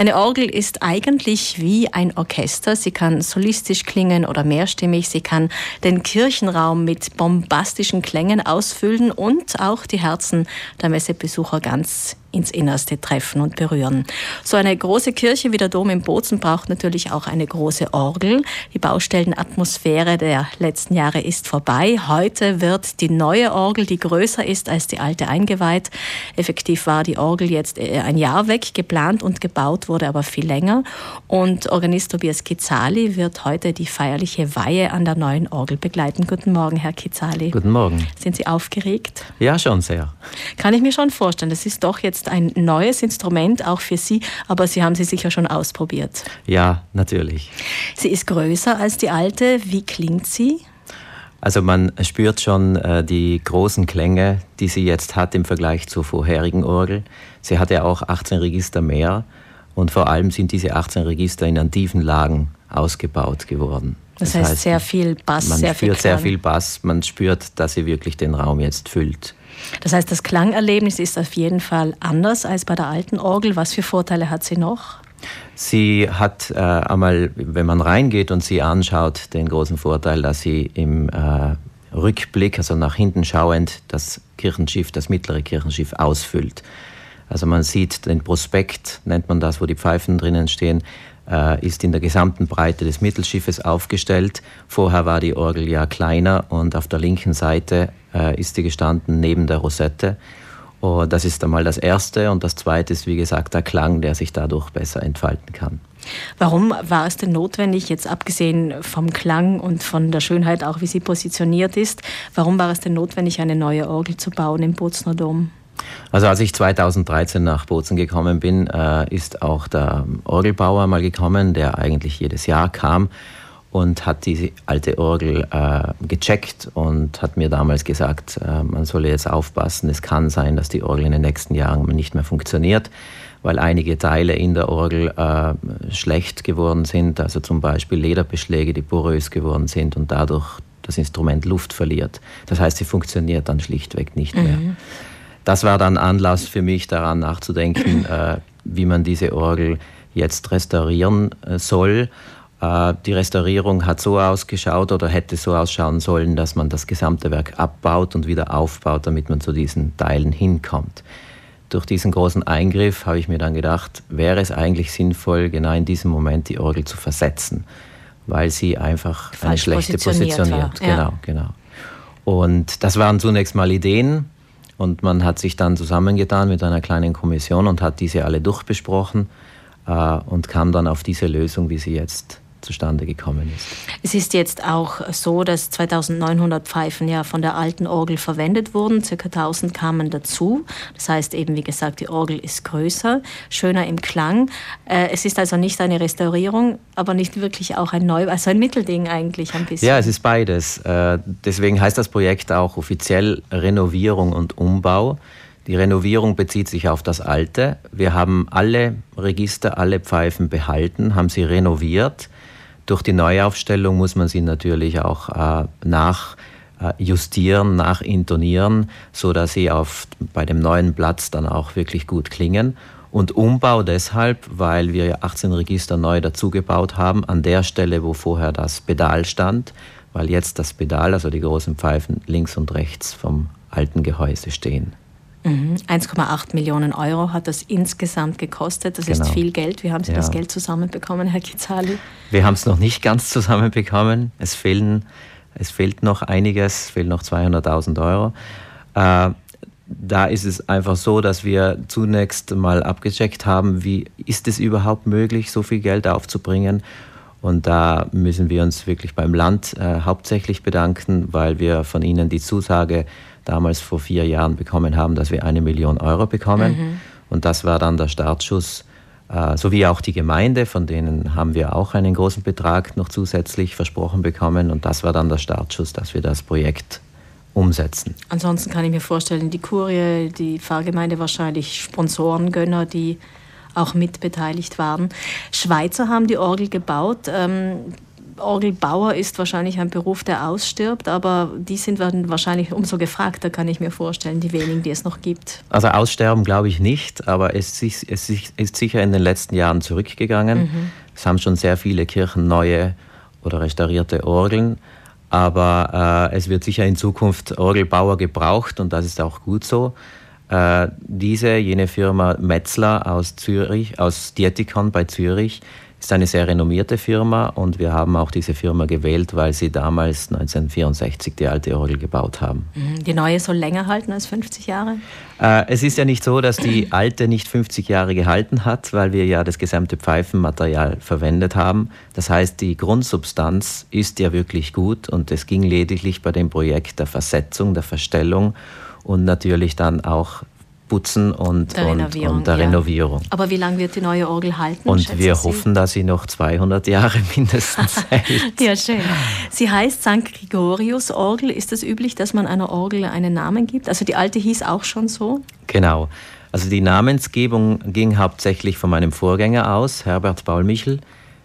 Eine Orgel ist eigentlich wie ein Orchester. Sie kann solistisch klingen oder mehrstimmig. Sie kann den Kirchenraum mit bombastischen Klängen ausfüllen und auch die Herzen der Messebesucher ganz ins Innerste treffen und berühren. So eine große Kirche wie der Dom in Bozen braucht natürlich auch eine große Orgel. Die Baustellenatmosphäre der letzten Jahre ist vorbei. Heute wird die neue Orgel, die größer ist als die alte, eingeweiht. Effektiv war die Orgel jetzt äh, ein Jahr weg, geplant und gebaut wurde aber viel länger. Und Organist Tobias Kizzali wird heute die feierliche Weihe an der neuen Orgel begleiten. Guten Morgen, Herr Kizzali. Guten Morgen. Sind Sie aufgeregt? Ja, schon sehr. Kann ich mir schon vorstellen. Das ist doch jetzt jetzt ein neues Instrument, auch für Sie, aber Sie haben sie sicher schon ausprobiert. Ja, natürlich. Sie ist größer als die alte. Wie klingt sie? Also man spürt schon äh, die großen Klänge, die sie jetzt hat im Vergleich zur vorherigen Orgel. Sie hat ja auch 18 Register mehr und vor allem sind diese 18 Register in an tiefen Lagen ausgebaut geworden. Das, das heißt, heißt, sehr viel Bass, man sehr spürt viel sehr viel Bass, man spürt, dass sie wirklich den Raum jetzt füllt. Das heißt, das Klangerlebnis ist auf jeden Fall anders als bei der alten Orgel. Was für Vorteile hat sie noch? Sie hat äh, einmal, wenn man reingeht und sie anschaut, den großen Vorteil, dass sie im äh, Rückblick, also nach hinten schauend, das Kirchenschiff, das mittlere Kirchenschiff ausfüllt. Also man sieht den Prospekt, nennt man das, wo die Pfeifen drinnen stehen, ist in der gesamten Breite des Mittelschiffes aufgestellt. Vorher war die Orgel ja kleiner und auf der linken Seite äh, ist sie gestanden neben der Rosette. Oh, das ist einmal das Erste. Und das Zweite ist, wie gesagt, der Klang, der sich dadurch besser entfalten kann. Warum war es denn notwendig, jetzt abgesehen vom Klang und von der Schönheit, auch wie sie positioniert ist, warum war es denn notwendig, eine neue Orgel zu bauen im Bozner Dom? Also als ich 2013 nach Bozen gekommen bin, äh, ist auch der Orgelbauer mal gekommen, der eigentlich jedes Jahr kam und hat diese alte Orgel äh, gecheckt und hat mir damals gesagt, äh, man solle jetzt aufpassen, es kann sein, dass die Orgel in den nächsten Jahren nicht mehr funktioniert, weil einige Teile in der Orgel schlecht geworden sind, also zum Beispiel Lederbeschläge, die porös geworden sind und dadurch das Instrument Luft verliert. Das heißt, sie funktioniert dann schlichtweg nicht mehr. Mhm das war dann Anlass für mich daran nachzudenken, äh, wie man diese Orgel jetzt restaurieren äh, soll. Äh, die Restaurierung hat so ausgeschaut oder hätte so ausschauen sollen, dass man das gesamte Werk abbaut und wieder aufbaut, damit man zu diesen Teilen hinkommt. Durch diesen großen Eingriff habe ich mir dann gedacht, wäre es eigentlich sinnvoll, genau in diesem Moment die Orgel zu versetzen, weil sie einfach Falsch eine schlechte positioniert. positioniert. Ja. Genau, genau. Und das waren zunächst mal Ideen, und man hat sich dann zusammengetan mit einer kleinen Kommission und hat diese alle durchbesprochen äh, und kam dann auf diese Lösung, wie sie jetzt zustande gekommen ist. Es ist jetzt auch so, dass 2900 Pfeifen ja von der alten Orgel verwendet wurden, circa 1000 kamen dazu. Das heißt eben, wie gesagt, die Orgel ist größer, schöner im Klang. Äh, es ist also nicht eine Restaurierung, aber nicht wirklich auch ein Neu, also ein Mittelding eigentlich ein bisschen. Ja, es ist beides. Äh, deswegen heißt das Projekt auch offiziell Renovierung und Umbau. Die Renovierung bezieht sich auf das Alte. Wir haben alle Register, alle Pfeifen behalten, haben sie renoviert durch die Neuaufstellung muss man sie natürlich auch äh, nachjustieren, äh, nachintonieren, sodass sie auf, bei dem neuen Platz dann auch wirklich gut klingen. Und Umbau deshalb, weil wir 18 Register neu dazugebaut haben, an der Stelle, wo vorher das Pedal stand, weil jetzt das Pedal, also die großen Pfeifen, links und rechts vom alten Gehäuse stehen. 1,8 mhm. Millionen Euro hat das insgesamt gekostet. Das genau. ist viel Geld. Wie haben Sie ja. das Geld zusammenbekommen, Herr Kizali? Wir haben es noch nicht ganz zusammenbekommen. Es, fehlen, es fehlt noch einiges, es fehlen noch 200.000 Euro. Äh, da ist es einfach so, dass wir zunächst mal abgecheckt haben, wie ist es überhaupt möglich, so viel Geld aufzubringen. Und da müssen wir uns wirklich beim Land äh, hauptsächlich bedanken, weil wir von ihnen die Zusage damals vor vier Jahren bekommen haben, dass wir eine Million Euro bekommen. Mhm. Und das war dann der Startschuss, äh, sowie auch die Gemeinde, von denen haben wir auch einen großen Betrag noch zusätzlich versprochen bekommen. Und das war dann der Startschuss, dass wir das Projekt umsetzen. Ansonsten kann ich mir vorstellen, die Kurie, die Pfarrgemeinde wahrscheinlich Sponsoren, Gönner, die auch mitbeteiligt waren. Schweizer haben die Orgel gebaut. Ähm, Orgelbauer ist wahrscheinlich ein Beruf, der ausstirbt, aber die sind wahrscheinlich umso gefragter, kann ich mir vorstellen, die wenigen, die es noch gibt. Also aussterben glaube ich nicht, aber es ist, es ist sicher in den letzten Jahren zurückgegangen. Mhm. Es haben schon sehr viele Kirchen neue oder restaurierte Orgeln. Aber äh, es wird sicher in Zukunft Orgelbauer gebraucht und das ist auch gut so. Äh, diese, jene Firma Metzler aus Zürich, aus Dietikon bei Zürich, ist eine sehr renommierte Firma und wir haben auch diese Firma gewählt, weil sie damals 1964 die alte Orgel gebaut haben. Mhm. Die neue soll länger halten als 50 Jahre? Äh, es ist ja nicht so, dass die alte nicht 50 Jahre gehalten hat, weil wir ja das gesamte Pfeifenmaterial verwendet haben. Das heißt, die Grundsubstanz ist ja wirklich gut und es ging lediglich bei dem Projekt der Versetzung, der Verstellung und natürlich dann auch Putzen und der, und, Renovierung, und der ja. Renovierung. Aber wie lange wird die neue Orgel halten? Und wir Sie? hoffen, dass sie noch 200 Jahre mindestens hält. ja, schön. Sie heißt St. Gregorius Orgel. Ist es das üblich, dass man einer Orgel einen Namen gibt? Also die alte hieß auch schon so? Genau. Also die Namensgebung ging hauptsächlich von meinem Vorgänger aus, Herbert Paul Michel,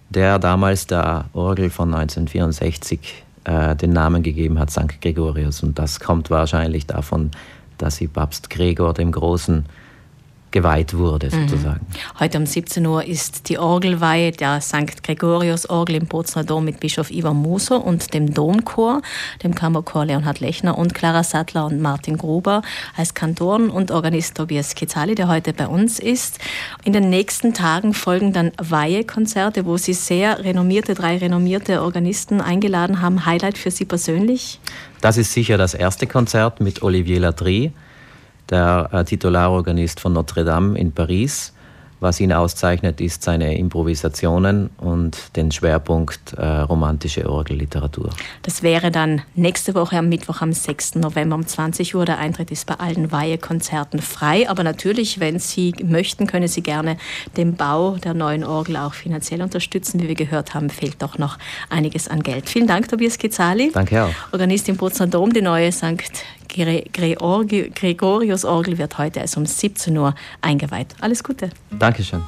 der damals der Orgel von 1964 äh, den Namen gegeben hat, St. Gregorius. Und das kommt wahrscheinlich davon, dass sie Papst Gregor dem Großen geweiht wurde, mhm. sozusagen. Heute um 17 Uhr ist die Orgelweihe der St. Gregorius Orgel im Bozner Dom mit Bischof Ivan Moser und dem Domchor, dem Kammerchor Leonhard Lechner und Clara Sattler und Martin Gruber als Kantoren und Organist Tobias Kitzali, der heute bei uns ist. In den nächsten Tagen folgen dann Weihekonzerte, wo Sie sehr renommierte, drei renommierte Organisten eingeladen haben. Highlight für Sie persönlich? Das ist sicher das erste Konzert mit Olivier Latry der äh, Titularorganist von Notre Dame in Paris. Was ihn auszeichnet, ist seine Improvisationen und den Schwerpunkt äh, romantische Orgelliteratur. Das wäre dann nächste Woche am Mittwoch, am 6. November um 20 Uhr. Der Eintritt ist bei allen Weihekonzerten frei. Aber natürlich, wenn Sie möchten, können Sie gerne den Bau der neuen Orgel auch finanziell unterstützen. Wie wir gehört haben, fehlt doch noch einiges an Geld. Vielen Dank, Tobias Kitzali. Danke auch. Organist im Bozner Dom, die neue St. Gregorius Orgel wird heute also um 17 Uhr eingeweiht. Alles Gute. Dankeschön.